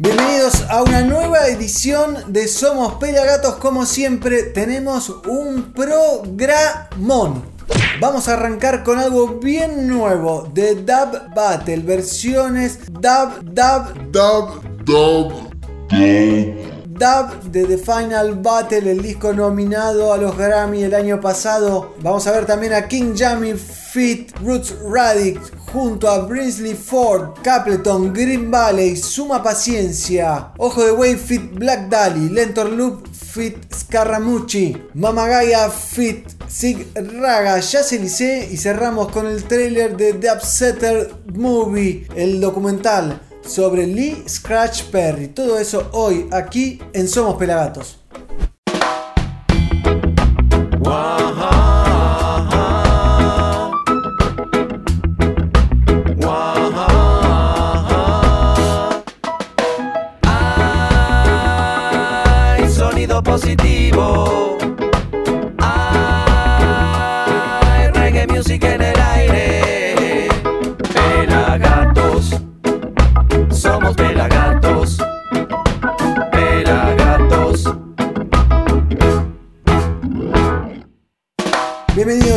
Bienvenidos a una nueva edición de Somos Pelagatos. Como siempre, tenemos un programón. Vamos a arrancar con algo bien nuevo de Dub Battle, versiones Dub, Dub, Dub, Dub, Dub de The Final Battle, el disco nominado a los Grammy el año pasado. Vamos a ver también a King Jammy Fit Roots Radic junto a Brinsley Ford, Capleton, Green Valley, Suma Paciencia, Ojo de Wave Fit Black Dali, Lentor Loop Fit Scaramucci, Mamagaya Fit Sig Raga, ya se y cerramos con el trailer de The Upsetter Movie, el documental sobre Lee Scratch Perry. Todo eso hoy aquí en Somos Pelagatos.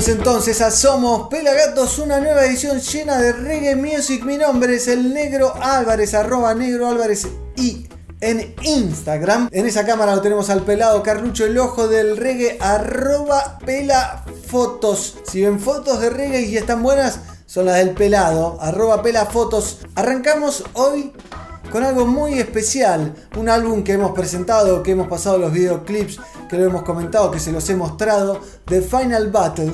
Entonces a Somos Pelagatos, una nueva edición llena de reggae music. Mi nombre es el Negro Álvarez, arroba Negro Álvarez y en Instagram. En esa cámara lo tenemos al pelado Carlucho, el ojo del reggae, arroba pelafotos. Si ven fotos de reggae y están buenas, son las del pelado, arroba pelafotos. Arrancamos hoy con algo muy especial, un álbum que hemos presentado, que hemos pasado los videoclips, que lo hemos comentado, que se los he mostrado, The Final Battle,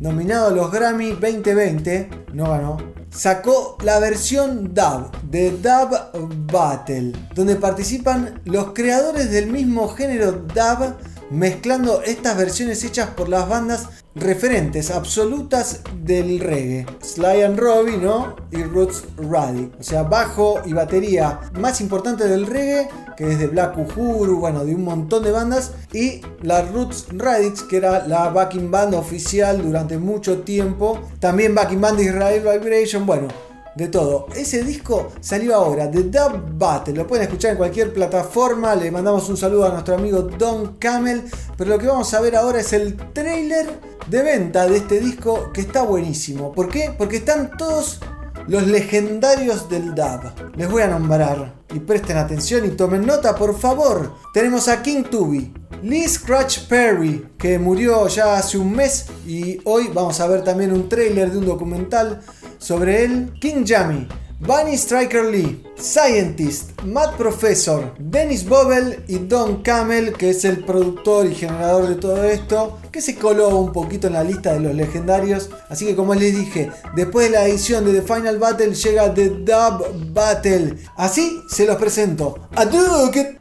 nominado a los Grammy 2020, no ganó, sacó la versión dub de Dub Battle, donde participan los creadores del mismo género dub mezclando estas versiones hechas por las bandas referentes absolutas del reggae. Sly and Robbie, ¿no? Y Roots Radic. O sea, bajo y batería más importante del reggae, que es de Black Uhuru, bueno, de un montón de bandas. Y la Roots Radix, que era la backing band oficial durante mucho tiempo. También backing band de Israel Vibration, bueno de todo. Ese disco salió ahora, The Dub Battle. Lo pueden escuchar en cualquier plataforma. Le mandamos un saludo a nuestro amigo Don Camel. Pero lo que vamos a ver ahora es el trailer de venta de este disco que está buenísimo. ¿Por qué? Porque están todos los legendarios del dub. Les voy a nombrar y presten atención y tomen nota, por favor. Tenemos a King Tubi, Lee Scratch Perry, que murió ya hace un mes y hoy vamos a ver también un trailer de un documental sobre él, King Jammy, Bunny Striker Lee, Scientist, Matt Professor, Dennis Bobel y Don Camel, que es el productor y generador de todo esto, que se coló un poquito en la lista de los legendarios. Así que como les dije, después de la edición de The Final Battle llega The Dub Battle. Así se los presento. A que...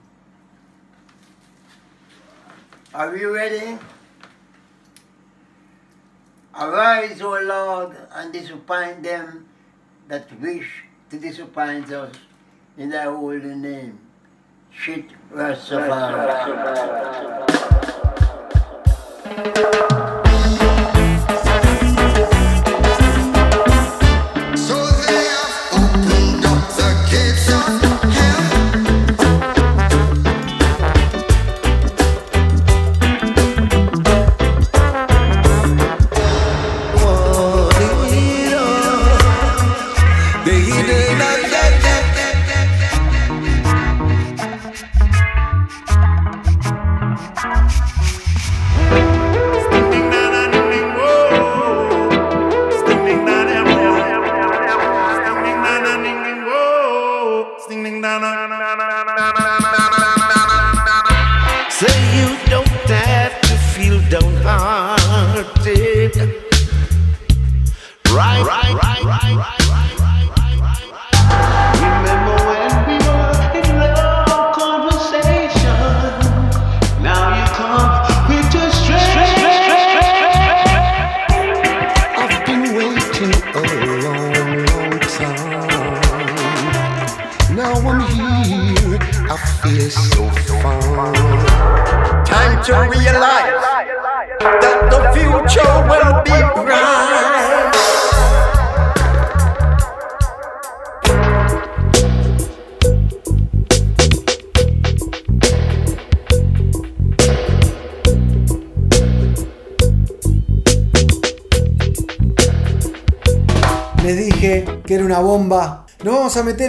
Are you ready? Arise, O Lord, and disappoint them that wish to disappoint us in thy holy name. Shit Rastafari. dije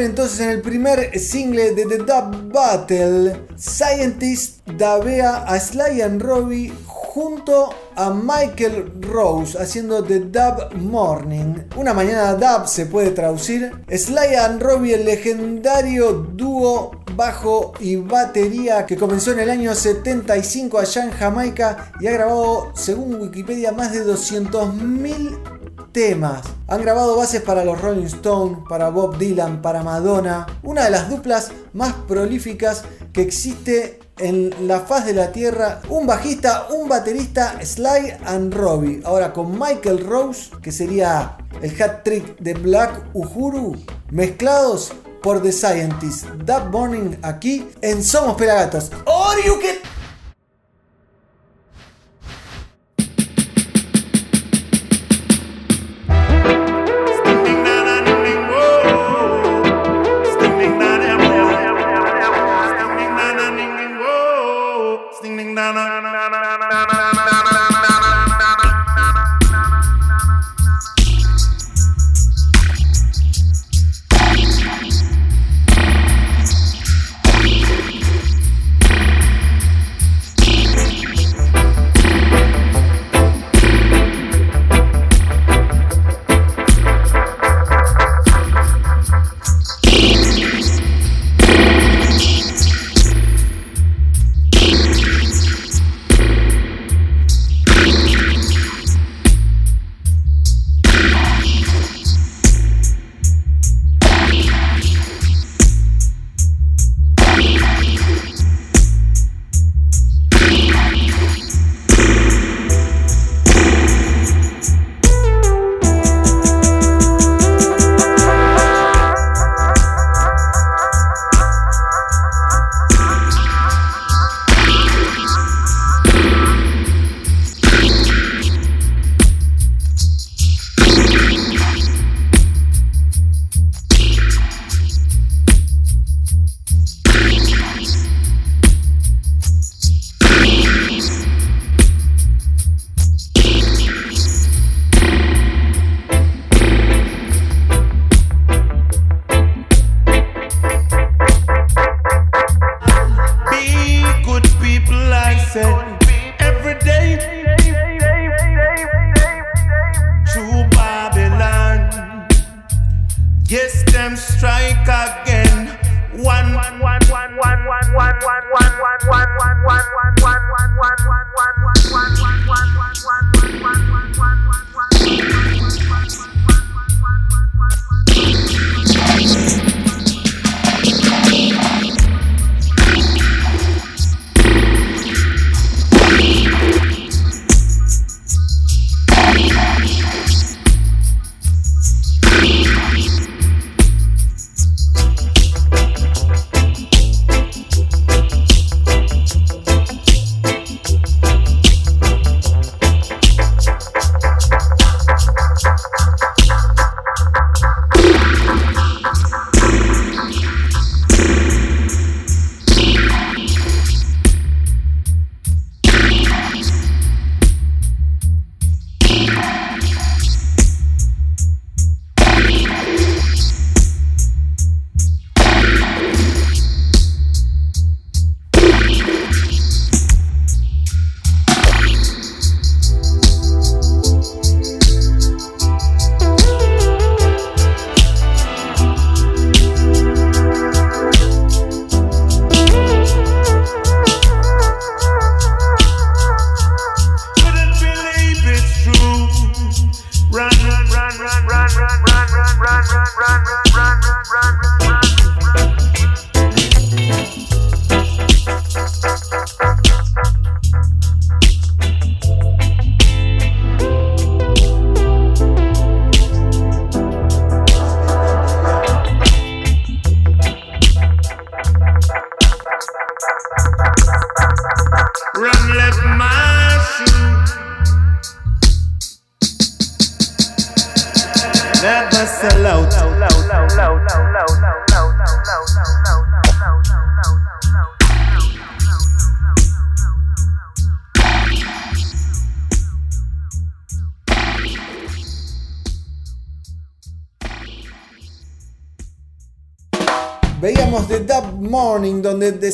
entonces en el primer single de The Dub Battle. Scientist dabea a Sly and Robbie junto a Michael Rose haciendo The Dub Morning. Una mañana dub se puede traducir. Sly and Robbie, el legendario dúo bajo y batería que comenzó en el año 75 allá en Jamaica y ha grabado, según Wikipedia, más de 200.000 temas. Han grabado bases para los Rolling Stones, para Bob Dylan, para Madonna. Una de las duplas más prolíficas que existe en la faz de la tierra. Un bajista, un baterista, Sly and Robbie. Ahora con Michael Rose, que sería el hat trick de Black Uhuru, mezclados por The Scientist. That Morning aquí en Somos Pelagatos. Or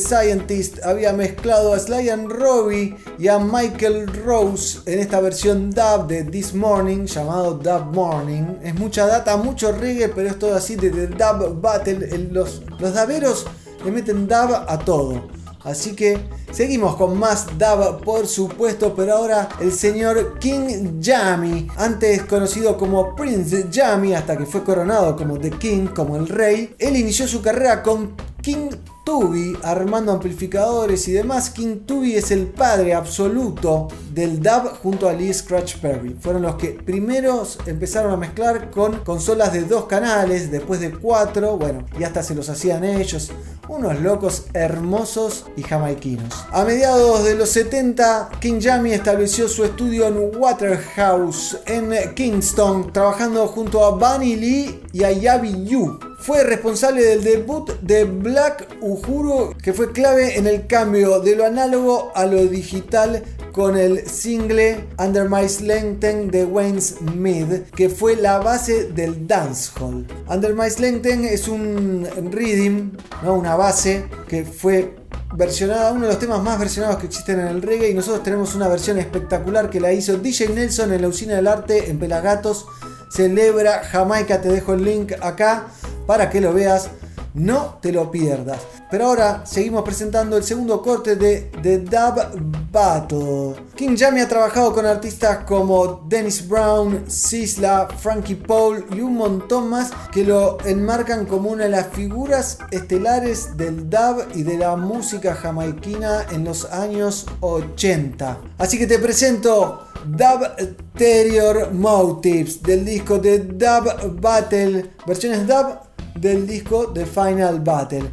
Scientist había mezclado a Sly and Robbie y a Michael Rose en esta versión dub de This Morning, llamado Dub Morning. Es mucha data, mucho reggae, pero es todo así de The Dub Battle. los, los daveros le meten dub a todo. Así que seguimos con más dub, por supuesto, pero ahora el señor King Yami, antes conocido como Prince Yami, hasta que fue coronado como The King, como el rey, él inició su carrera con King Tubi armando amplificadores y demás. King Tubi es el padre absoluto del dub junto a Lee Scratch Perry. Fueron los que primeros empezaron a mezclar con consolas de dos canales, después de cuatro, bueno, y hasta se los hacían ellos. Unos locos hermosos y jamaiquinos. A mediados de los 70, King Jammy estableció su estudio en Waterhouse, en Kingston, trabajando junto a Bunny Lee y a Yabi Yu fue responsable del debut de Black Uhuru, que fue clave en el cambio de lo análogo a lo digital con el single Under My Slenten de Wayne Smith, que fue la base del dancehall. Under My Slenten es un rhythm, ¿no? una base que fue versionada, uno de los temas más versionados que existen en el reggae y nosotros tenemos una versión espectacular que la hizo DJ Nelson en la Usina del Arte en Pelagatos. Celebra Jamaica, te dejo el link acá para que lo veas. No te lo pierdas. Pero ahora seguimos presentando el segundo corte de The Dub Battle. King Jammy ha trabajado con artistas como Dennis Brown, Sisla, Frankie Paul y un montón más que lo enmarcan como una de las figuras estelares del dub y de la música jamaiquina en los años 80. Así que te presento Dub Terrier Motives del disco de Dub Battle, versiones dub del disco de Final Battle.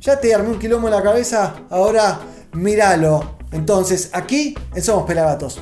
Ya te armé un quilombo en la cabeza, ahora míralo. Entonces, aquí en Somos Pelagatos.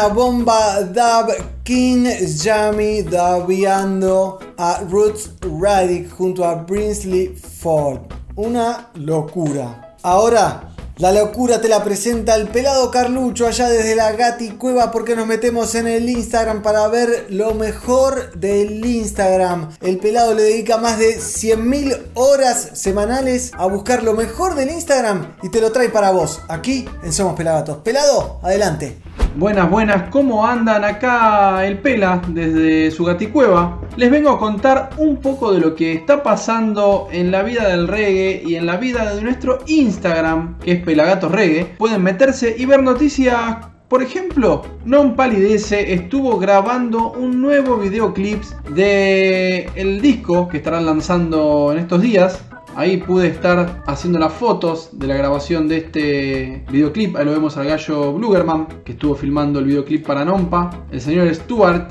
Una bomba dub King Jammy dabiando a Roots Radic junto a Brinsley Ford. Una locura. Ahora la locura te la presenta el pelado Carlucho allá desde la Gati Cueva porque nos metemos en el Instagram para ver lo mejor del Instagram. El pelado le dedica más de 100.000 horas semanales a buscar lo mejor del Instagram y te lo trae para vos, aquí en Somos Pelagatos. Pelado, adelante. Buenas, buenas, ¿cómo andan acá el Pela desde su gaticueva? Les vengo a contar un poco de lo que está pasando en la vida del reggae y en la vida de nuestro Instagram, que es Pelagatos Reggae. Pueden meterse y ver noticias por ejemplo, Non Palidece estuvo grabando un nuevo videoclip de el disco que estarán lanzando en estos días, Ahí pude estar haciendo las fotos de la grabación de este videoclip. Ahí lo vemos al gallo Blugerman, que estuvo filmando el videoclip para Nompa. El señor Stuart,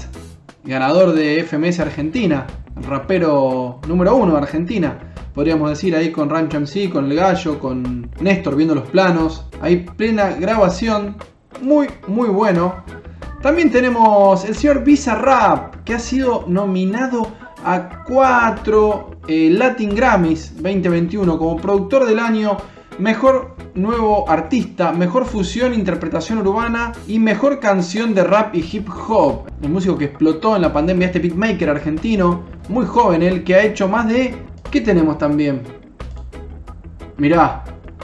ganador de FMS Argentina, rapero número uno de Argentina. Podríamos decir ahí con Rancho MC, con el gallo, con Néstor viendo los planos. Ahí plena grabación. Muy, muy bueno. También tenemos el señor Bizarrap, que ha sido nominado a cuatro eh, Latin Grammys 2021 como productor del año, mejor nuevo artista, mejor fusión, interpretación urbana y mejor canción de rap y hip hop. El músico que explotó en la pandemia, este beatmaker argentino, muy joven, el que ha hecho más de... ¿Qué tenemos también? Mirá,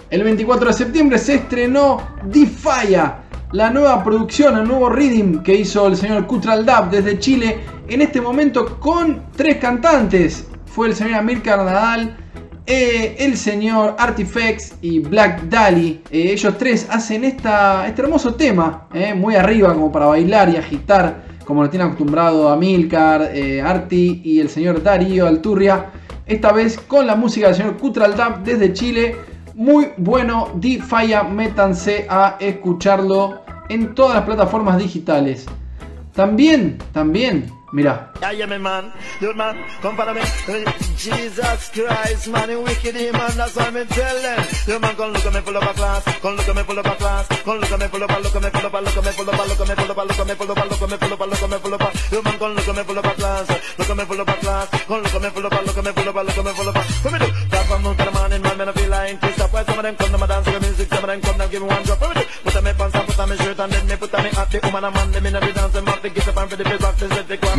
el 24 de septiembre se estrenó Defaya, la nueva producción, el nuevo reading que hizo el señor Kutral Dab desde Chile en este momento con tres cantantes. Fue el señor Amir Nadal, eh, el señor Artifex y Black Dali. Eh, ellos tres hacen esta, este hermoso tema, eh, muy arriba como para bailar y agitar, como lo tiene acostumbrado Amilcar, Arti y el señor Darío Alturria. Esta vez con la música del señor Kutraldab desde Chile. Muy bueno, Defaya, métanse a escucharlo en todas las plataformas digitales. También, también Mira.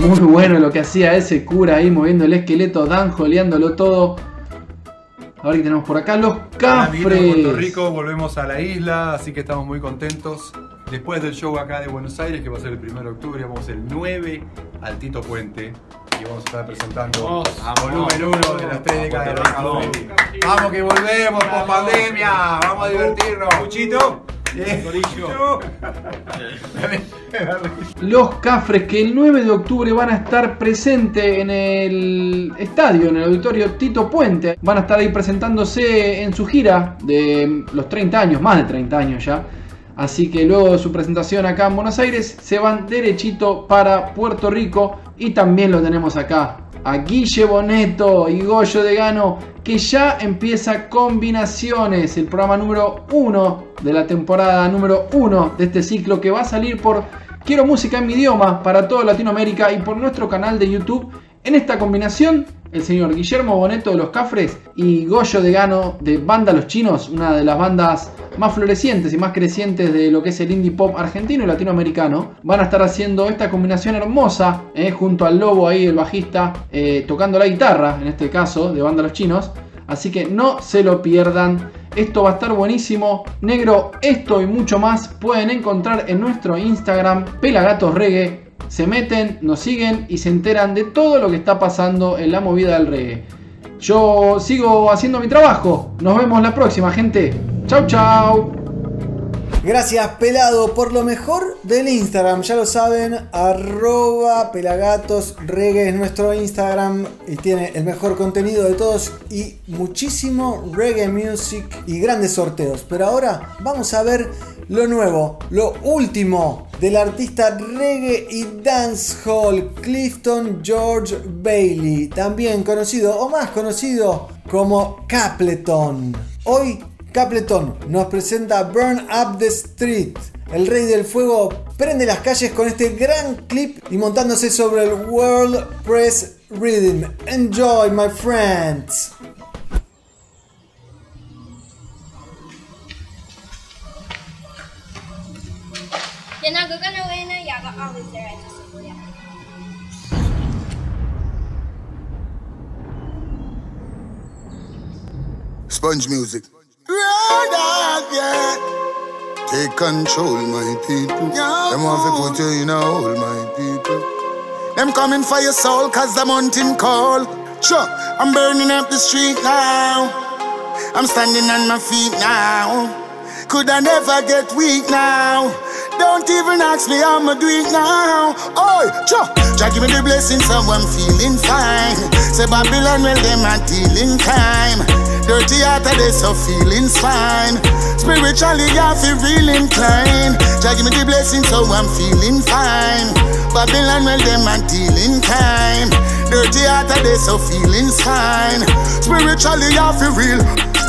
Muy bueno lo que hacía ese cura ahí moviendo el esqueleto, Dan joleándolo todo. A ver qué tenemos por acá, los cafres. Puerto Rico, volvemos a la isla, así que estamos muy contentos. Después del show acá de Buenos Aires, que va a ser el 1 de octubre, vamos el 9 al Tito Puente. Y vamos a estar presentando a volumen 1 de las 3 décadas de Vamos que volvemos por pandemia, vamos a divertirnos. Muchito. Los Cafres que el 9 de octubre van a estar presentes en el estadio, en el auditorio Tito Puente. Van a estar ahí presentándose en su gira de los 30 años, más de 30 años ya. Así que luego de su presentación acá en Buenos Aires se van derechito para Puerto Rico y también lo tenemos acá a Guille Boneto y Goyo de Gano, que ya empieza Combinaciones, el programa número 1 de la temporada número 1 de este ciclo que va a salir por Quiero Música en mi idioma para toda Latinoamérica y por nuestro canal de YouTube. En esta combinación, el señor Guillermo Boneto de Los Cafres y Goyo de Gano de Banda Los Chinos, una de las bandas más florecientes y más crecientes de lo que es el indie pop argentino y latinoamericano, van a estar haciendo esta combinación hermosa, eh, junto al lobo ahí, el bajista, eh, tocando la guitarra, en este caso, de Banda Los Chinos. Así que no se lo pierdan. Esto va a estar buenísimo. Negro, esto y mucho más pueden encontrar en nuestro Instagram, Pelagatos Reggae. Se meten, nos siguen y se enteran de todo lo que está pasando en la movida del reggae. Yo sigo haciendo mi trabajo. Nos vemos la próxima, gente. Chau, chau. Gracias pelado por lo mejor del Instagram, ya lo saben, arroba pelagatos es nuestro Instagram y tiene el mejor contenido de todos y muchísimo reggae music y grandes sorteos. Pero ahora vamos a ver lo nuevo, lo último del artista reggae y dancehall Clifton George Bailey, también conocido o más conocido como Capleton. Hoy Capleton nos presenta Burn Up the Street, el rey del fuego, prende las calles con este gran clip y montándose sobre el World Press Rhythm. Enjoy, my friends. Sponge music. Take control, my people. Them want to put you in a hole, my people. Them coming for your soul, cause the mountain call. Sure, I'm burning up the street now. I'm standing on my feet now. Could I never get weak now? Don't even ask me how I'ma do it now. Oh, sure. Jah give me the blessing, so I'm feeling fine. Say Babylon, well, them are dealing time. Dirty heart of this, so feelings fine. Spiritually, I feel real inclined. Jah give me the blessing, so I'm feeling fine. Babylon, well, them are dealing time. Dirty heart of this, so feelings fine. Spiritually, I feel real.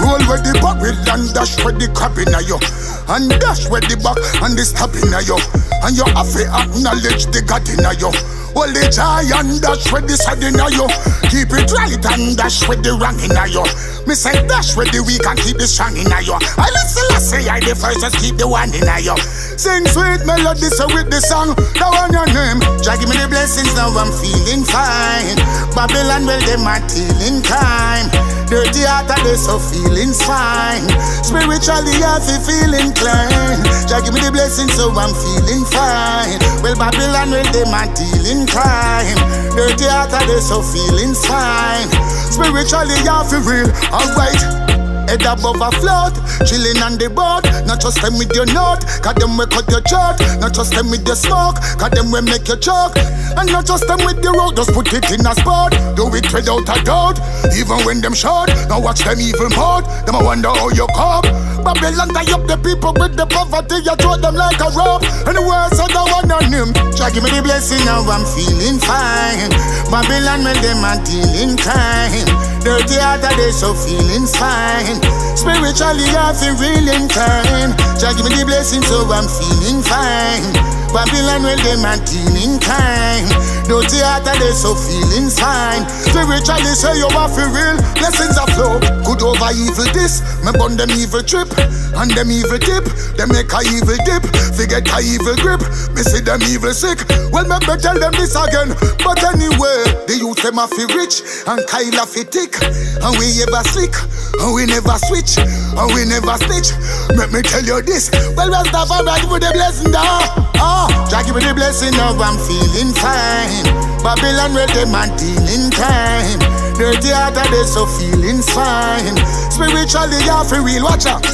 Roll with the barrel and dash with the crap in you. And dash with the back and the stop in you. And you have to acknowledge the God in you. Hold the giant dash with the side in you. Keep it right and dash with the wrong in you. Me say dash with the weak and keep the strong in you. I listen, I say I the first, just keep the one in you. Sing sweet melody so with the song. That one your name. Jah give me the blessings, now I'm feeling fine. Babylon, well, them are tilling time. Dirty heart of this, so feelings fine. Spiritually, I feel feeling clean. Jah give me the blessing, so I'm feeling fine. Well, Babylon, well, them are dealing crime. Dirty heart of this, so feelings fine. Spiritually, I feel real. Alright. Head above a float, chilling on the boat. Not just them with your note, cause them we cut your chart. Not just them with the smoke, cause them we make you choke. And not just them with the road, just put it in a spot. Do it without a doubt, even when them short. Now watch them evil mode, them I wonder how you come. Babylon tie up the people with the poverty, you throw them like a rope. And the words of the one on him. Try give me the blessing, now I'm feeling fine. Babylon, when them are dealing crime. Dirty heart of they so feeling fine. Spiritually, I feel real inclined. Jah give me the blessing, so I'm feeling fine. Babylon, well, them are dealing time. Dirty heart of they so feeling fine. Spiritually, say you are feel real. Blessings are flow. Good over evil this. Me burn them evil trip. And them evil tip. They make a evil dip. Forget a evil grip. Me see them evil sick. Well, me better tell them this again. But anyway, the youth them a feel rich. And Kyle a feel thick. And we ever slick. And we never switch. And we never snitch. Let me tell you this. Well, and right with the blessing. Ah. Ah, oh, Jah give me the blessing now. I'm feeling fine. Babylon where them a dealing time. Dirty heart of they so feelings fine. Spiritually, you feel real. Watch out.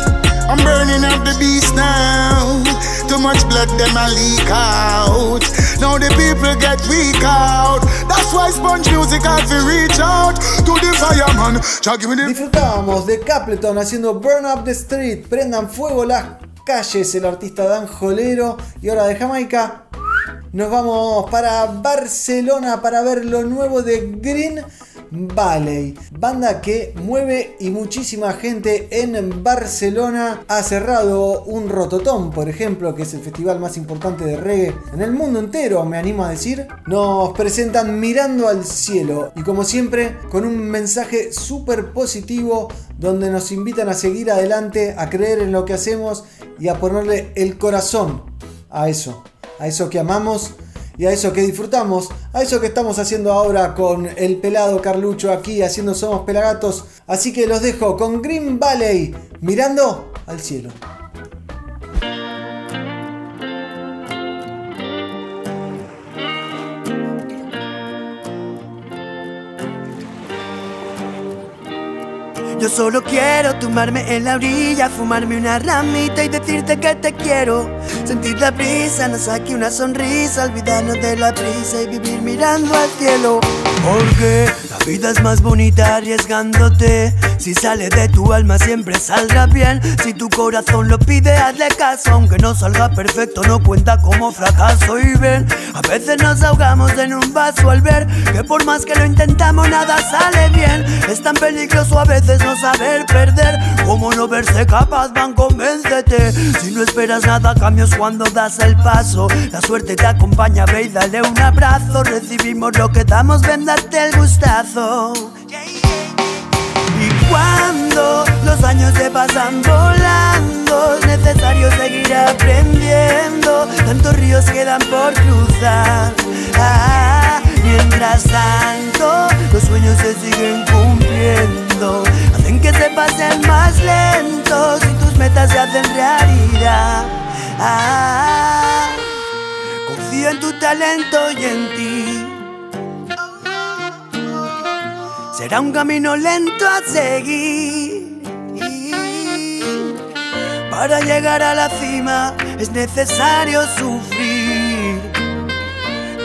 I'm burning up the beast now. Too much blood, them a leak out. Now the people get weak out. That's why sponge music have to reach out to the fireman. Disfrutábamos de Capleton haciendo Burn Up the Street, prendan fuego las calles, el artista Dan Jolero. Y ahora de Jamaica nos vamos para Barcelona para ver lo nuevo de Green Valley, banda que mueve y muchísima gente en Barcelona. Ha cerrado un Rototón, por ejemplo, que es el festival más importante de reggae en el mundo entero, me animo a decir. Nos presentan Mirando al Cielo y como siempre con un mensaje súper positivo donde nos invitan a seguir adelante, a creer en lo que hacemos y a ponerle el corazón a eso, a eso que amamos y a eso que disfrutamos, a eso que estamos haciendo ahora con el pelado Carlucho aquí haciendo Somos Pelagatos. Así que los dejo con Green Valley mirando al cielo. Yo solo quiero tumbarme en la orilla, fumarme una ramita y decirte que te quiero. Sentir la brisa, nos saque una sonrisa, olvidarnos de la prisa y vivir mirando al cielo. Porque la vida es más bonita arriesgándote. Si sale de tu alma siempre saldrá bien. Si tu corazón lo pide, hazle caso. Aunque no salga perfecto, no cuenta como fracaso. Y ven, a veces nos ahogamos en un vaso al ver que por más que lo intentamos, nada sale bien. Es tan peligroso a veces no saber perder. Como no verse capaz, van, convéncete. Si no esperas nada, a cambio cuando das el paso. La suerte te acompaña, ve y dale un abrazo. Recibimos lo que damos, ven date el gustazo. Y cuando los años se pasan volando, es necesario seguir aprendiendo. Tantos ríos quedan por cruzar. Ah, Ah, confío en tu talento y en ti. Será un camino lento a seguir. Para llegar a la cima es necesario sufrir.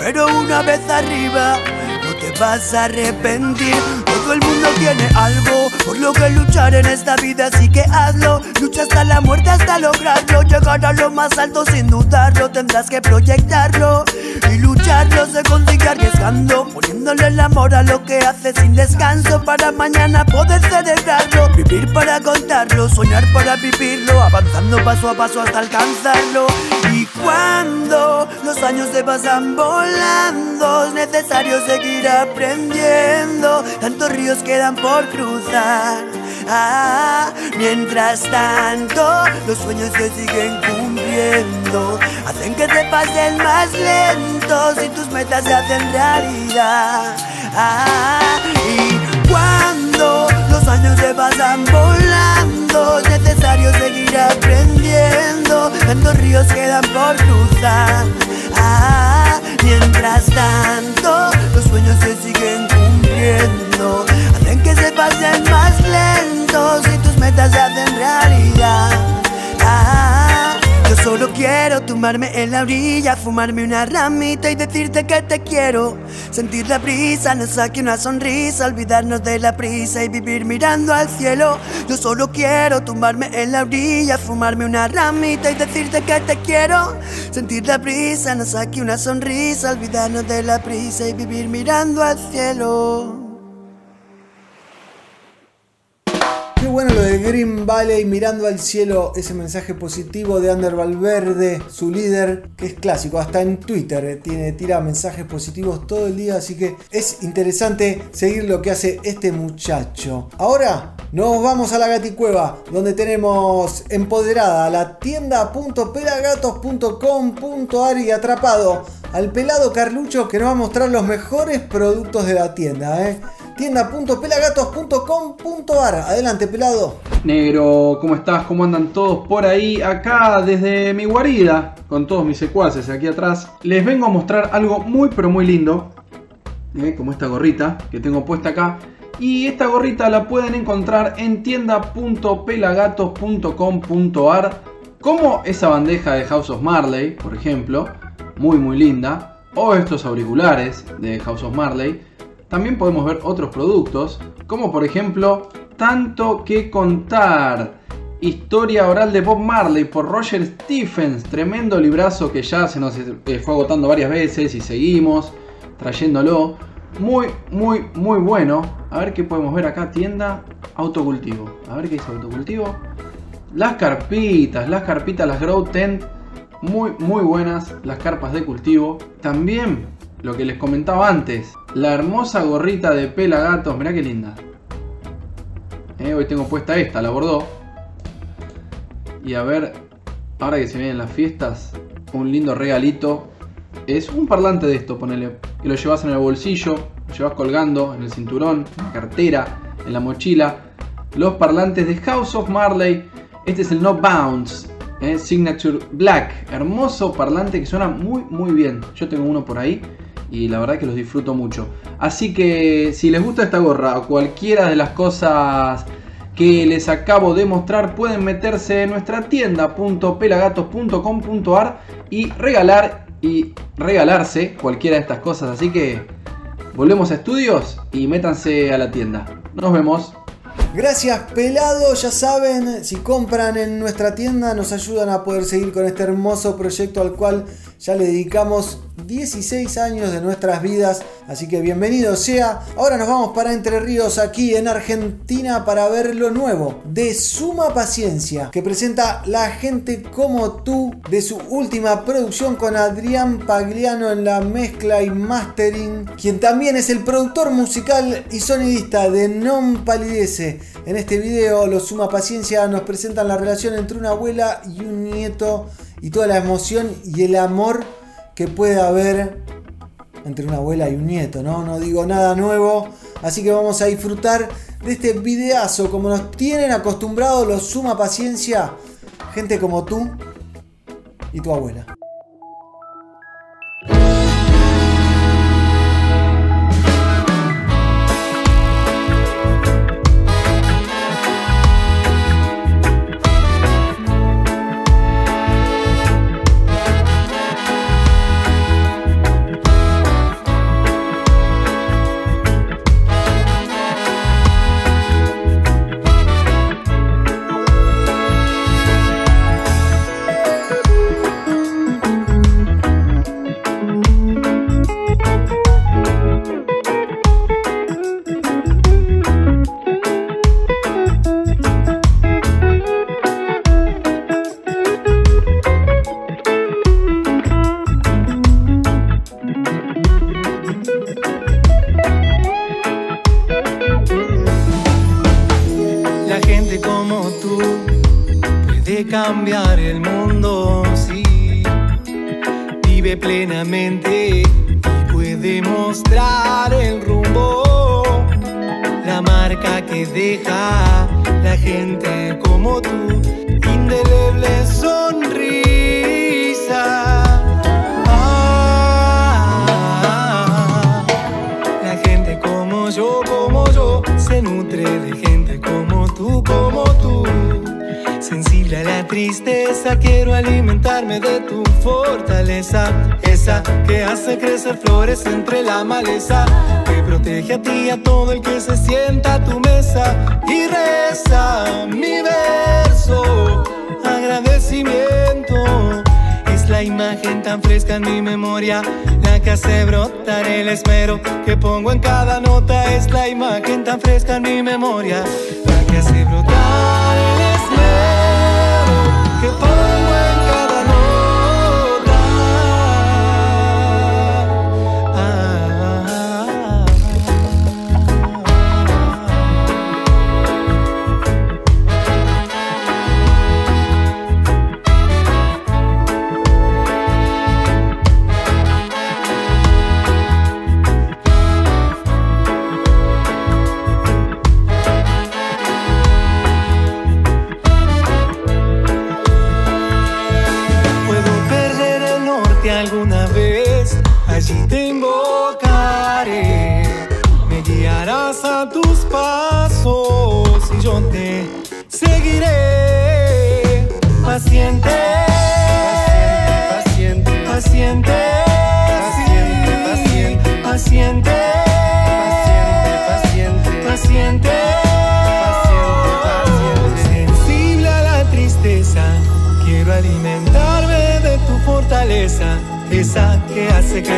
Pero una vez arriba no te vas a arrepentir. Todo el mundo tiene algo por lo que luchar en esta vida, así que hazlo. Lucha hasta la muerte hasta lograrlo. Llegar a lo más alto sin dudarlo, tendrás que proyectarlo. Y lucharlo se consigue arriesgando, poniéndole el amor a lo que haces sin descanso para mañana poder celebrarlo. Vivir para contarlo, soñar para vivirlo, avanzando paso a paso hasta alcanzarlo. Y cuando los años se pasan volando, es necesario seguir aprendiendo. Tantos ríos quedan por cruzar. Ah, mientras tanto, los sueños se siguen cumpliendo. Hacen que te pasen más lentos y tus metas se hacen realidad. Ah, y cuando los años se pasan volando, es necesario seguir aprendiendo. Tantos ríos quedan por cruzar. Ah, mientras tanto, los sueños se siguen cumpliendo. Hacen que se pasen más y tus metas se hacen realidad. Ah, yo solo quiero tumbarme en la orilla, fumarme una ramita y decirte que te quiero. Sentir la brisa, nos saque una sonrisa, olvidarnos de la prisa y vivir mirando al cielo. Yo solo quiero tumbarme en la orilla, fumarme una ramita y decirte que te quiero. Sentir la brisa, nos saque una sonrisa, olvidarnos de la prisa y vivir mirando al cielo. Bye. Green Valley mirando al cielo, ese mensaje positivo de Ander Valverde, su líder, que es clásico, hasta en Twitter eh, tiene, tira mensajes positivos todo el día, así que es interesante seguir lo que hace este muchacho. Ahora nos vamos a la gaticueva, donde tenemos empoderada la tienda.pelagatos.com.ar y atrapado al pelado Carlucho que nos va a mostrar los mejores productos de la tienda. ¿eh? tienda.pelagatos.com.ar. Adelante, pelado. Negro, ¿cómo estás? ¿Cómo andan todos por ahí? Acá desde mi guarida, con todos mis secuaces aquí atrás, les vengo a mostrar algo muy pero muy lindo. ¿eh? Como esta gorrita que tengo puesta acá. Y esta gorrita la pueden encontrar en tienda.pelagatos.com.ar. Como esa bandeja de House of Marley, por ejemplo. Muy muy linda. O estos auriculares de House of Marley. También podemos ver otros productos, como por ejemplo Tanto que contar. Historia oral de Bob Marley por Roger Stephens. Tremendo librazo que ya se nos eh, fue agotando varias veces y seguimos trayéndolo. Muy, muy, muy bueno. A ver qué podemos ver acá. Tienda autocultivo. A ver qué dice autocultivo. Las carpitas, las carpitas, las Grow Tent. Muy, muy buenas. Las carpas de cultivo. También lo que les comentaba antes. La hermosa gorrita de pelagatos. Mirá qué linda. Eh, hoy tengo puesta esta, la bordó. Y a ver, ahora que se vienen las fiestas, un lindo regalito. Es un parlante de esto, ponele. Que lo llevas en el bolsillo, lo llevas colgando en el cinturón, en la cartera, en la mochila. Los parlantes de House of Marley. Este es el No Bounce. eh, Signature Black. Hermoso parlante que suena muy muy bien. Yo tengo uno por ahí y la verdad que los disfruto mucho. Así que si les gusta esta gorra o cualquiera de las cosas que les acabo de mostrar, pueden meterse en nuestra tienda.pelagatos.com.ar y regalar y regalarse cualquiera de estas cosas. Así que volvemos a estudios y métanse a la tienda. Nos vemos. Gracias pelado, ya saben, si compran en nuestra tienda nos ayudan a poder seguir con este hermoso proyecto al cual Ya le dedicamos 16 años de nuestras vidas, así que bienvenido sea. Ahora nos vamos para Entre Ríos, aquí en Argentina, para ver lo nuevo de Suma Paciencia, que presenta La gente como tú de su última producción con Adrián Pagliano en la mezcla y mastering, quien también es el productor musical y sonidista de Non Palidece. En este video, los Suma Paciencia nos presentan la relación entre una abuela y un nieto y toda la emoción y el amor que puede haber entre una abuela y un nieto, ¿no? No digo nada nuevo, así que vamos a disfrutar de este videazo como nos tienen acostumbrados los Suma Paciencia, gente como tú y tu abuela.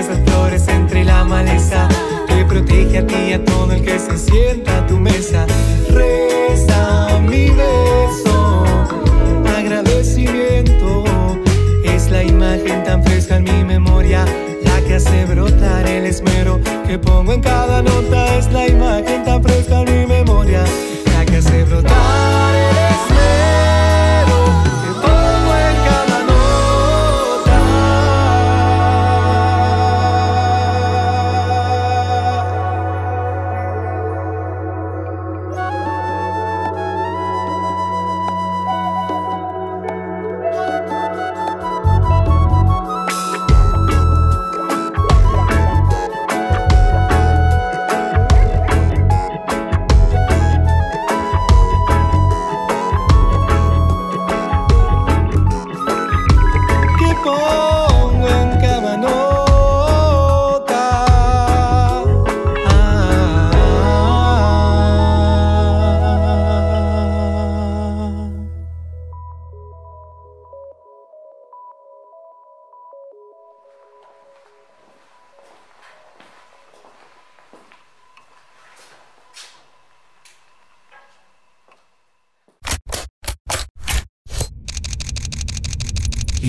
Crecer flores entre la maleza, que protege a ti y a todo el que se sienta a tu mesa. Reza mi beso, agradecimiento, es la imagen tan fresca en mi memoria, la que hace brotar el esmero que pongo en cada nota, es la imagen tan fresca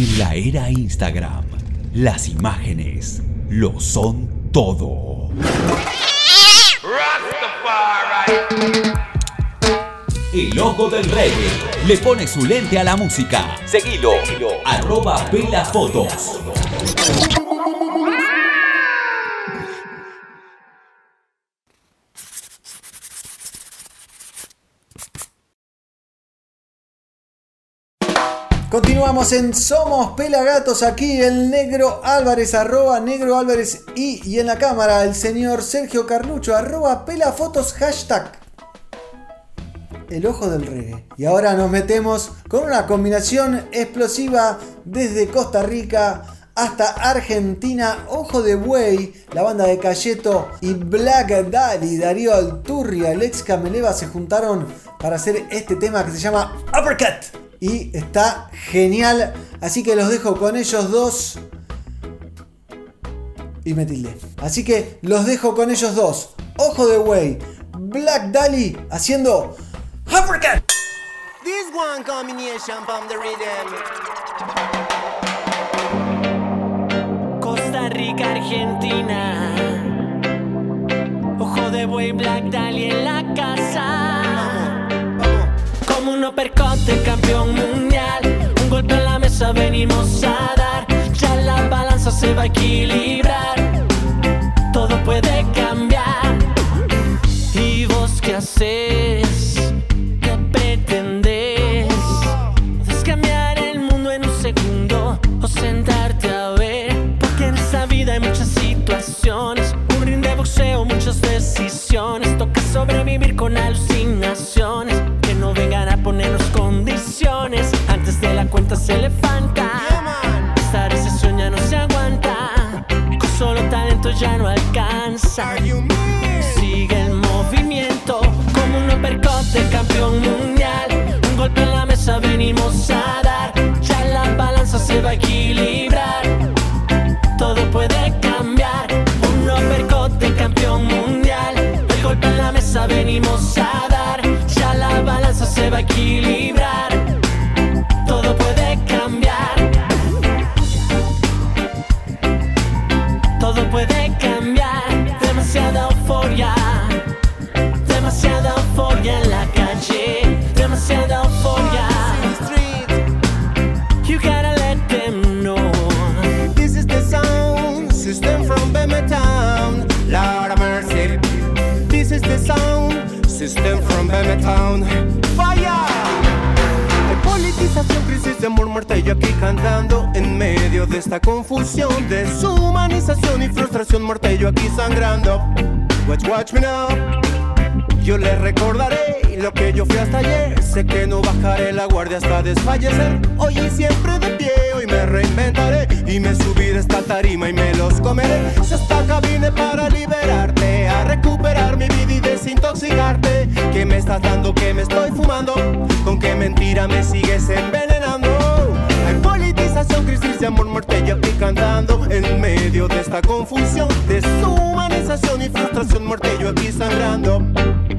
En la era Instagram, las imágenes lo son todo. El ojo del rey le pone su lente a la música. Seguilo, arroba Pela Fotos. Continuamos en Somos Pelagatos, aquí el negro Álvarez, arroba negro Álvarez y, y en la cámara el señor Sergio Carlucho, arroba pelafotos, hashtag el ojo del reggae. Y ahora nos metemos con una combinación explosiva desde Costa Rica hasta Argentina, Ojo de Buey, la banda de Cayeto y Black Daddy, Darío Alturri, Alex Cameleva se juntaron para hacer este tema que se llama Uppercut. Y está genial, así que los dejo con ellos dos. Y me tildé. Así que los dejo con ellos dos. Ojo de Buey, Black Daddy haciendo Uppercut. This one combination from the rhythm. Costa Rica, Argentina. Ojo de buey, Black Dahlia en la casa. Como un uppercut campeón mundial. Un golpe en la mesa venimos a dar. Ya la balanza se va a equilibrar. Todo puede cambiar. ¿Y vos qué haces? Sigue el movimiento como un uppercut campeón mundial. Un golpe en la mesa venimos a dar. Ya la balanza se va a equilibrar. Todo puede cambiar. Un uppercut campeón mundial. El golpe en la mesa venimos a dar. Ya la balanza se va a equilibrar. Town. Fire. Hay politización, crisis de amor, muerte yo aquí cantando en medio de esta confusión, deshumanización y frustración, muerte yo aquí sangrando. Watch, watch me now. Yo les recordaré lo que yo fui hasta ayer. Sé que no bajaré la guardia hasta desfallecer. Hoy y siempre de pie, hoy me reinventaré. Y me subiré esta tarima y me los comeré. Si hasta acá vine para liberarte, a recuperar mi vida y desintoxicarte. ¿Qué me estás dando? ¿Qué me estoy fumando? ¿Con qué mentira me sigues envenenando? Hay politización, crisis de amor, muerte y aquí cantando En medio de esta confusión Deshumanización y frustración, muerte yo aquí sangrando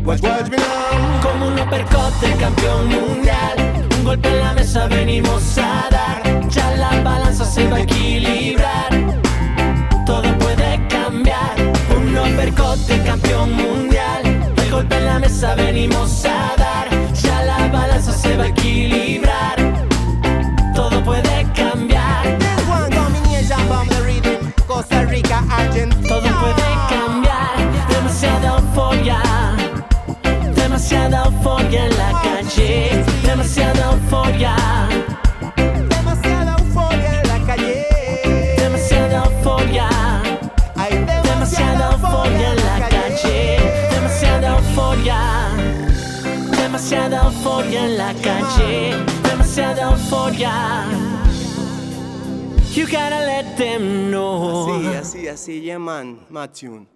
Watch, watch me now Como un uppercut de campeón mundial. Un golpe en la mesa venimos a dar. Ya la balanza se va a equilibrar. Todo puede cambiar. Un uppercut de campeón mundial. El golpe en la mesa venimos a dar. Ya la balanza se va a equilibrar. Todo puede cambiar. Costa Rica, Argentina Todo puede cambiar. Demasiada euforia. Demasiada euforia en la calle. Demasiada euforia. Demasiada euforia en la calle Demasiada euforia. Hay Demasiada euforia en la calle. Demasiada euforia. Demasiada euforia en la calle. Demasiada euforia. You gotta let them know. Así, así, así, yeah man, Matune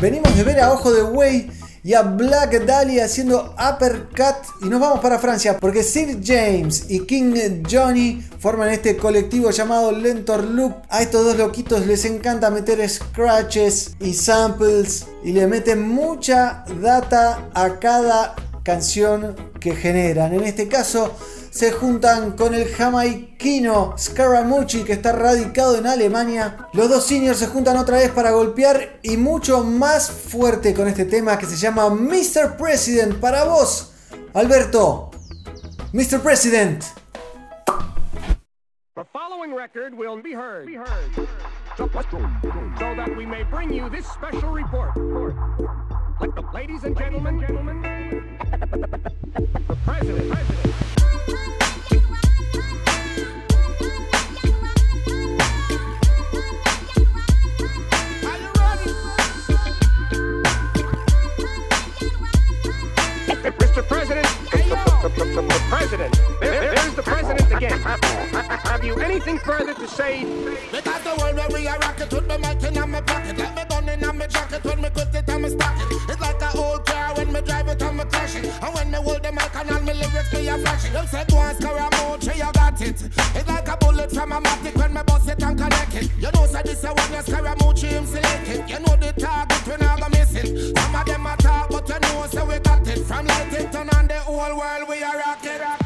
Venimos de ver a Ojo de Buey y a Black Dahlia haciendo uppercut y nos vamos para Francia porque Sid James y King Johnny forman este colectivo llamado Lentor Loop. A estos dos loquitos les encanta meter scratches y samples y le meten mucha data a cada canción que generan. En este caso se juntan con el jamaiquino Scaramucci que está radicado en Alemania. Los dos seniors se juntan otra vez para golpear y mucho más fuerte con este tema que se llama Mr. President para vos, Alberto. Mr. President. The following record will be heard. Be heard. So, that we may bring you this special report. Ladies and gentlemen, gentlemen, the president. president. Mr. President, the, president. There's the president again. Have you anything further to say? Because the world where we are with my mic in my pocket, let me gun in my jacket when me it, I'm. And when me hold the mic and all me lyrics, me a flashing. Them say go and score a moche, you got it. It's like a bullet from a matic when me bust it and connect it. You know, say this a one, you score a moche, him select it. You know the target, we not gonna miss it. Some of them a talk, but you know, say we got it. From Lightington and the whole world, we are rocking, rocking.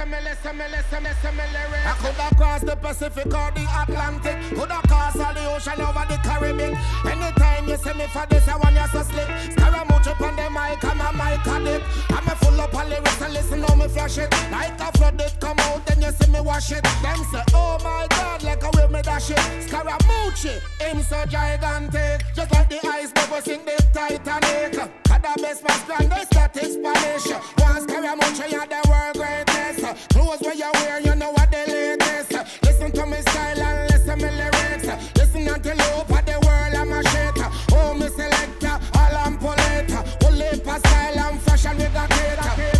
I could have crossed the Pacific or the Atlantic. Could have crossed all the ocean over the Caribbean. Anytime you see me for this, I want you so slick. Scaramouche on the mic, I'm a mic addict. I'm a full up on lyrics and listen how me flash it. Like a flood it come out, then you see me wash it. Them say, oh my God, like a way me dash it. Scaramouche, him so gigantic. Just like the ice bubble sink the Titanic. Cut the best man strong, they start in Spanish. One Scaramouche, you're the world greatest. Clothes where you wear, you know what the latest. Listen to me style and listen me lyrics. Listen until you open the world, I'm a shit. Oh, me selector, all I'm polite. Only style and fashion, we got it.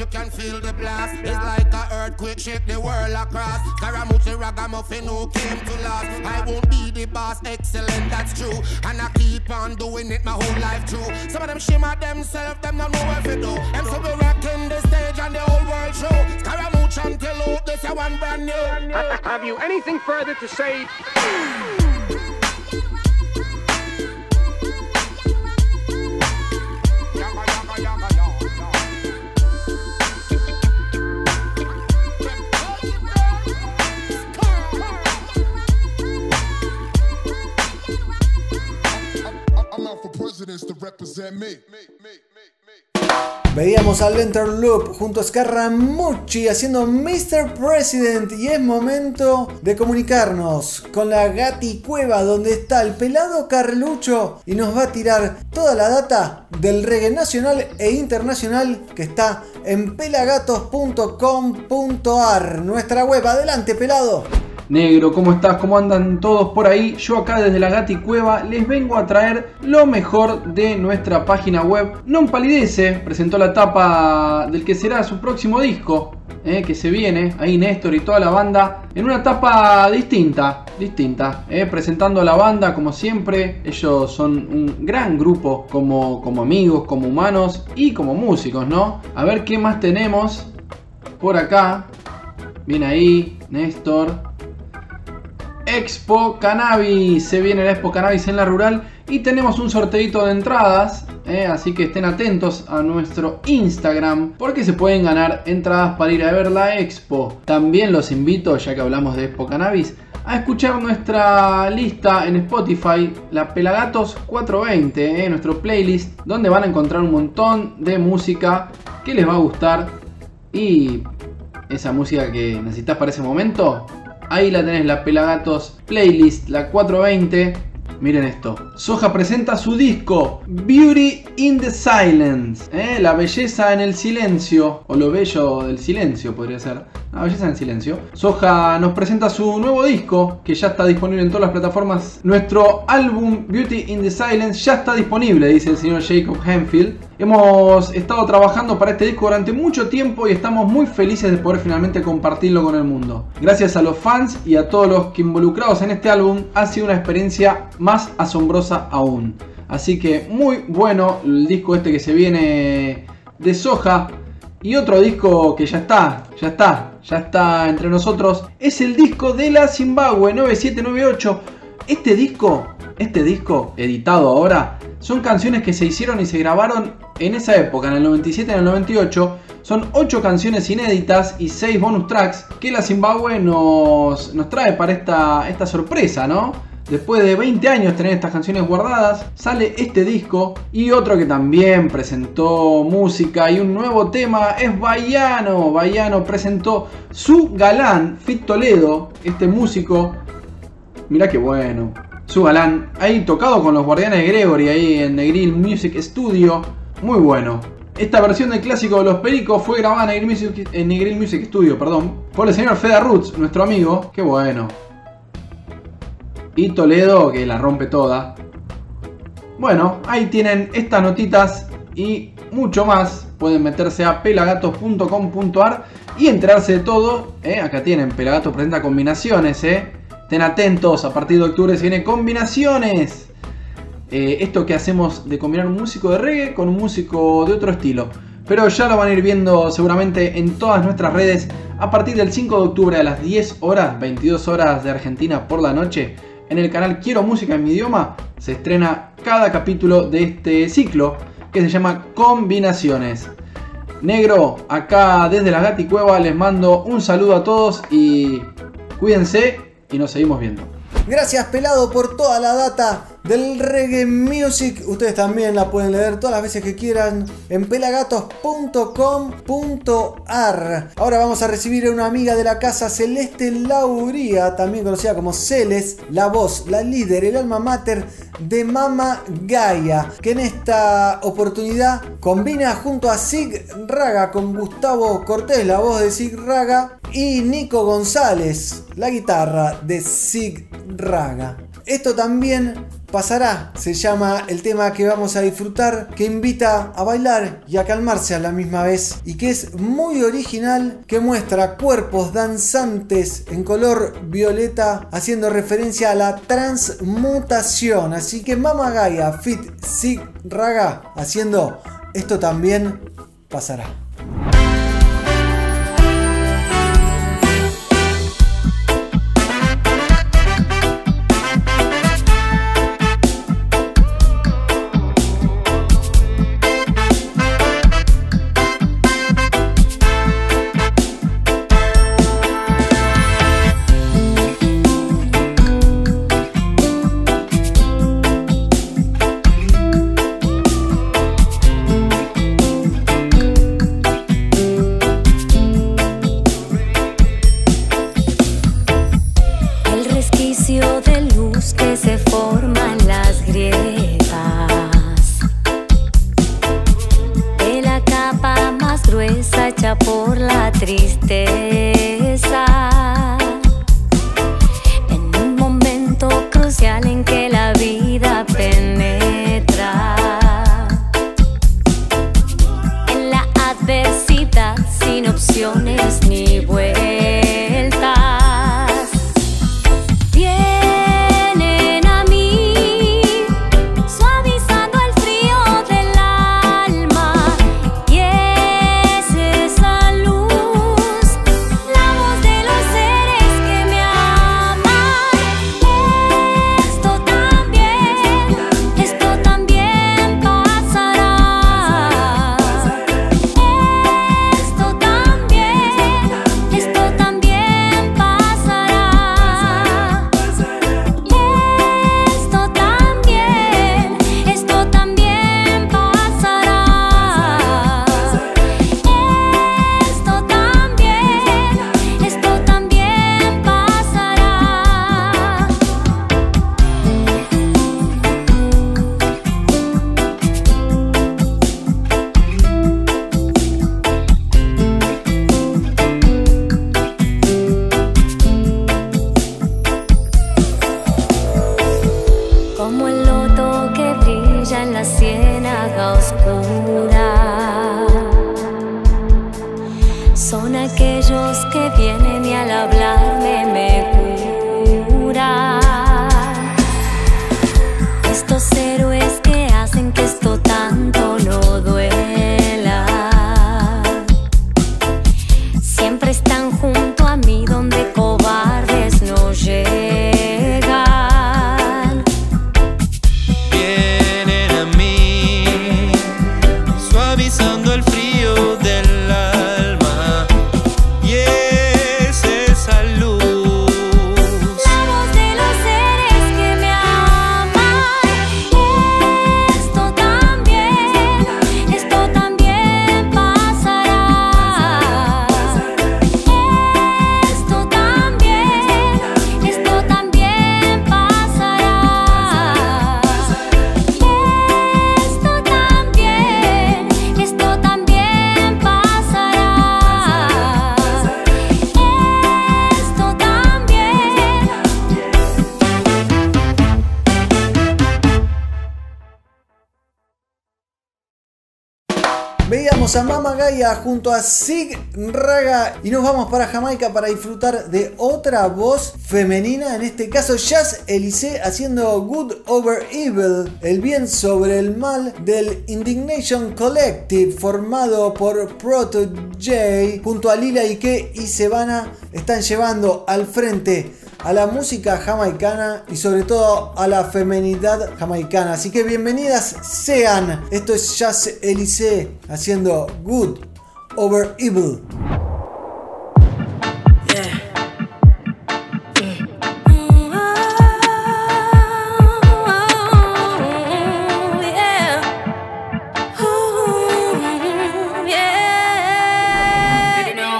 You can feel the blast. It's like a earthquake, shake the world across. Scaramucci ragamuffin who came to last. I won't be the boss, excellent, that's true. And I keep on doing it my whole life through. Some of them shimmer themselves, them don't know what to do. Them so we rocking the stage and the whole world show. Scaramucci until out, this one brand new. Have you anything further to say? Veíamos al Loop junto a Scaramucci haciendo Mr. President y es momento de comunicarnos con la Gati Cueva donde está el pelado Carlucho y nos va a tirar toda la data del reggae nacional e internacional que está en pelagatos.com.ar, nuestra web. Adelante, pelado. Negro, ¿cómo estás? ¿Cómo andan todos por ahí? Yo acá desde la Gati Cueva les vengo a traer lo mejor de nuestra página web. Non Palidece presentó la tapa del que será su próximo disco, eh, que se viene, ahí Néstor y toda la banda, en una etapa distinta, distinta, eh, presentando a la banda como siempre. Ellos son un gran grupo como, como amigos, como humanos y como músicos, ¿no? A ver qué más tenemos por acá. Bien ahí, Néstor. Expo Cannabis. Se viene la Expo Cannabis en la rural y tenemos un sorteito de entradas. eh, así que estén atentos a nuestro Instagram porque se pueden ganar entradas para ir a ver la Expo. También los invito, ya que hablamos de Expo Cannabis, a escuchar nuestra lista en Spotify, la Pelagatos 420, eh, nuestro playlist, donde van a encontrar un montón de música que les va a gustar y esa música que necesitas para ese momento Ahí la tenés, la Pelagatos Playlist, la 420. Miren esto. Soja presenta su disco Beauty in the Silence. ¿eh? La belleza en el silencio. O lo bello del silencio podría ser. La belleza en el silencio. Soja nos presenta su nuevo disco que ya está disponible en todas las plataformas. Nuestro álbum Beauty in the Silence ya está disponible, dice el señor Jacob Henfield. Hemos estado trabajando para este disco durante mucho tiempo y estamos muy felices de poder finalmente compartirlo con el mundo. Gracias a los fans y a todos los que involucrados en este álbum ha sido una experiencia más asombrosa aún. Así que muy bueno el disco este que se viene de Soja. Y otro disco que ya está, ya está, ya está entre nosotros, es el disco de la Zimbabue 9798. Este disco, este disco editado ahora, son canciones que se hicieron y se grabaron en esa época, en el 97 y en el 98. Son 8 canciones inéditas y 6 bonus tracks que la Zimbabue nos, nos trae para esta, esta sorpresa, ¿no? Después de 20 años tener estas canciones guardadas, sale este disco y otro que también presentó música y un nuevo tema es Baiano. Baiano presentó su galán, Fit Toledo, este músico. Mirá qué bueno. Su galán, ahí tocado con los Guardianes de Gregory, ahí en Negril Music Studio. Muy bueno. Esta versión del clásico de los Pericos fue grabada en Negril Music, Studio perdón, por el señor Feda Roots, nuestro amigo. Qué bueno y Toledo que la rompe toda. Bueno, ahí tienen estas notitas y mucho más. Pueden meterse a pelagatos.com.ar y enterarse de todo. ¿eh? Acá tienen, Pelagatos presenta combinaciones. ¿eh? Estén atentos, a partir de octubre se vienen combinaciones. Eh, esto que hacemos de combinar un músico de reggae con un músico de otro estilo. Pero ya lo van a ir viendo seguramente en todas nuestras redes a partir del 5 de octubre a las 10 horas, 22 horas de Argentina por la noche en el canal Quiero Música en mi idioma se estrena cada capítulo de este ciclo que se llama Combinaciones. Negro, acá desde la Gaticueva les mando un saludo a todos y cuídense y nos seguimos viendo. Gracias pelado por toda la data del reggae music. Ustedes también la pueden leer todas las veces que quieran en pelagatos.com.ar. Ahora vamos a recibir a una amiga de la casa Celeste Lauría, también conocida como Celes, la voz, la líder, el alma mater de Mama Gaia, que en esta oportunidad combina junto a Sig Raga con Gustavo Cortés, la voz de Sig Raga, y Nico González, la guitarra de Sig Raga. Esto también pasará, se llama el tema que vamos a disfrutar, que invita a bailar y a calmarse a la misma vez y que es muy original, que muestra cuerpos danzantes en color violeta haciendo referencia a la transmutación. Así que Mama Gaia Fit Sig Raga haciendo esto también pasará. Junto a Sig Raga y nos vamos para Jamaica para disfrutar de otra voz femenina, en este caso Jazz Elise haciendo Good Over Evil, el bien sobre el mal del Indignation Collective formado por Proto J junto a Lila Ike y Sebana están llevando al frente a la música jamaicana y sobre todo a la femenidad jamaicana. Así que bienvenidas sean. Esto es Jazz Elise haciendo Good Over Evil.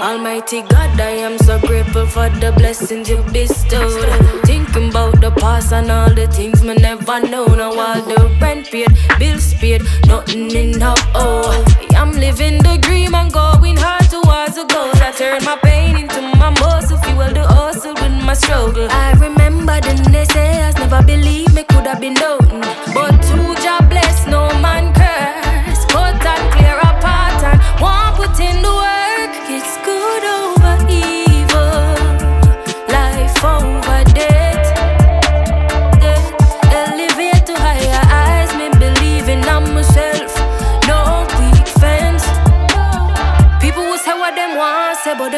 Almighty God, for the blessings you bestowed. Thinking about the past and all the things me never know. Now all the rent paid, bills paid, nothing in now. Oh, I'm living the dream and going hard towards the goals. I turn my pain into my muscle, fuel the hustle with my struggle. I remember the naysayers never believed me could have been done,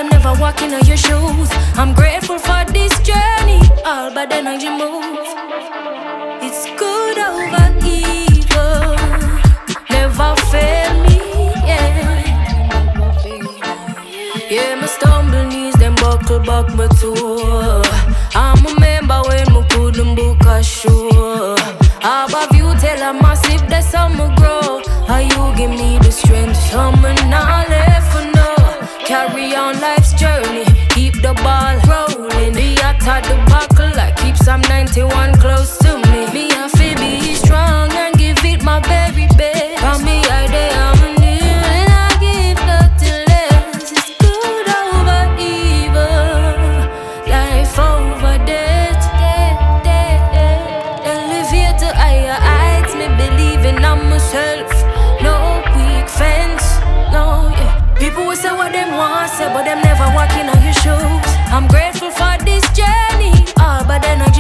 never walking on your shoes. I'm grateful for this journey, all but energy moves. It's good over evil, never fail me. Yeah. Yeah, my stumble knees, them buckle back my toe. I remember when me couldn't book a show. How about you tell a massive that summer grow? How you give me the strength, summer not some 91 close to me. Me, I feel be strong and give it my very best. From me, I day, I'm new, and I give nothing less. It's good over evil, life over death. Elevate to higher heights, me believing on myself. No weak fence, no, yeah. People will say what them want, say, but them never walking on your shoes. I'm grateful for this journey, all but energy move.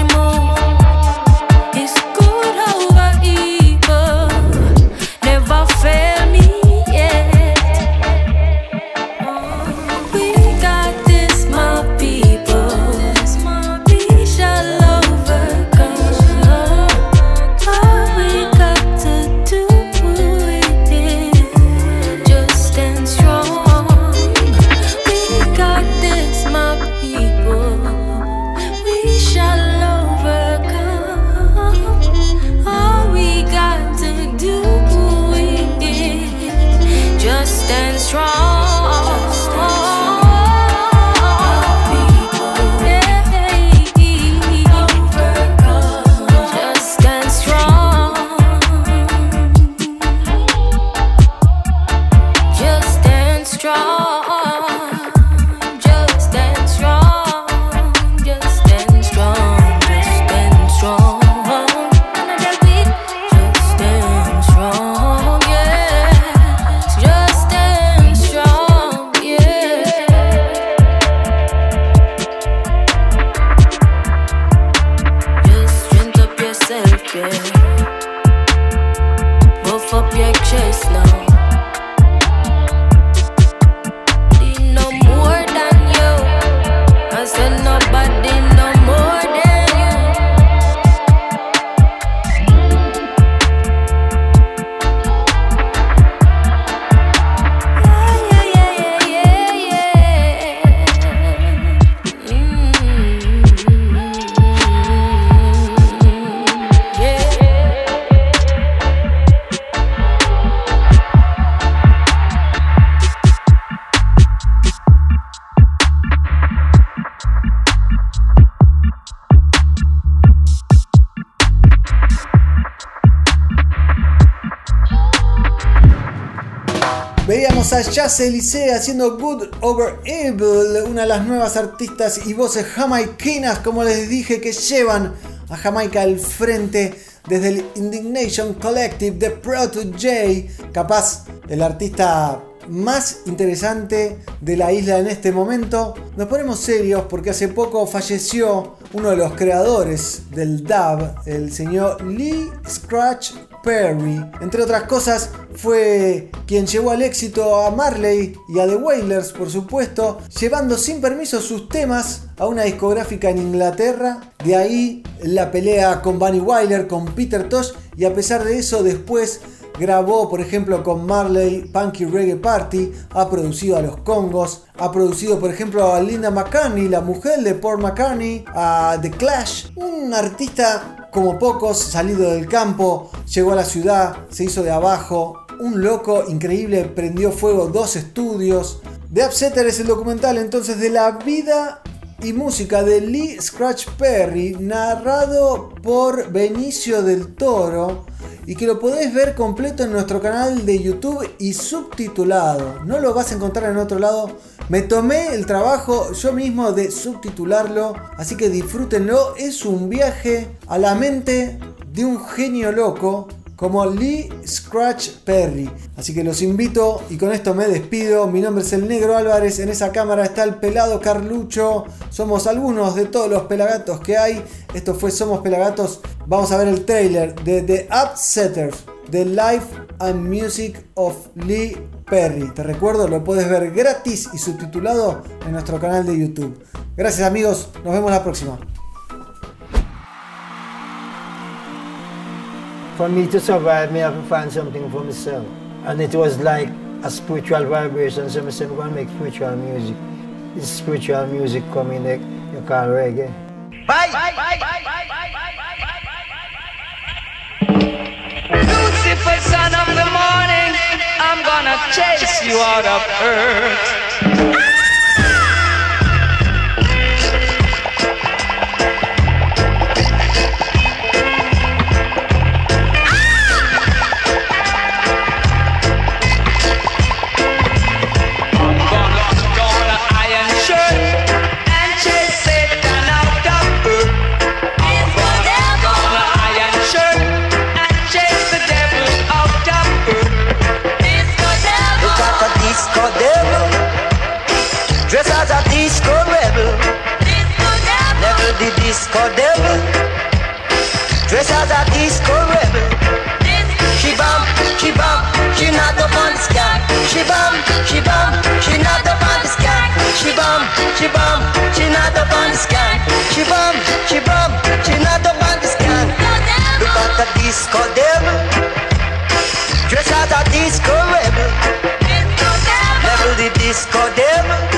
Veíamos a Jazz Elise haciendo Good Over Evil, una de las nuevas artistas y voces jamaiquinas, como les dije, que llevan a Jamaica al frente desde el Indignation Collective de Proto J, capaz el artista más interesante de la isla en este momento. Nos ponemos serios porque hace poco falleció uno de los creadores del dub, el señor Lee Scratch Perry. Entre otras cosas, fue quien llevó al éxito a Marley y a The Wailers, por supuesto, llevando sin permiso sus temas a una discográfica en Inglaterra. De ahí la pelea con Bunny Wyler, con Peter Tosh, y a pesar de eso, después grabó, por ejemplo, con Marley Punky Reggae Party, ha producido a los Congos, ha producido, por ejemplo, a Linda McCartney, la mujer de Paul McCartney, a The Clash, un artista como pocos, salido del campo, llegó a la ciudad, se hizo de abajo, un loco increíble, prendió fuego dos estudios. The Upsetter es el documental entonces de la vida y música de Lee Scratch Perry, narrado por Benicio del Toro y que lo podés ver completo en nuestro canal de YouTube y subtitulado. No lo vas a encontrar en otro lado. Me tomé el trabajo yo mismo de subtitularlo, así que disfrútenlo. Es un viaje a la mente de un genio loco como Lee Scratch Perry. Así que los invito y con esto me despido. Mi nombre es el Negro Álvarez. En esa cámara está el pelado Carlucho. Somos algunos de todos los pelagatos que hay. Esto fue Somos Pelagatos. Vamos a ver el trailer de The Upsetters, The Life and Music of Lee Perry. Te recuerdo, lo puedes ver gratis y subtitulado en nuestro canal de YouTube. Gracias amigos, nos vemos la próxima. For me to survive, me have to find something for myself. And it was like a spiritual vibration, so I said, I'm going to make spiritual music. This spiritual music coming, like, you call reggae. Bye! Bye! Bye! Bye! Bye! Lucifer, son of the morning, I'm gonna chase you out of earth. disco devil, dress as a disco rebel. She bump, she bump, she not up on the sky. She bump, she bump, she not up on the sky. She bump, she bump, she not up on the sky. She bump, she bump, she not up on the sky. Look at the disco devil, dress as a disco rebel. Level the disco devil.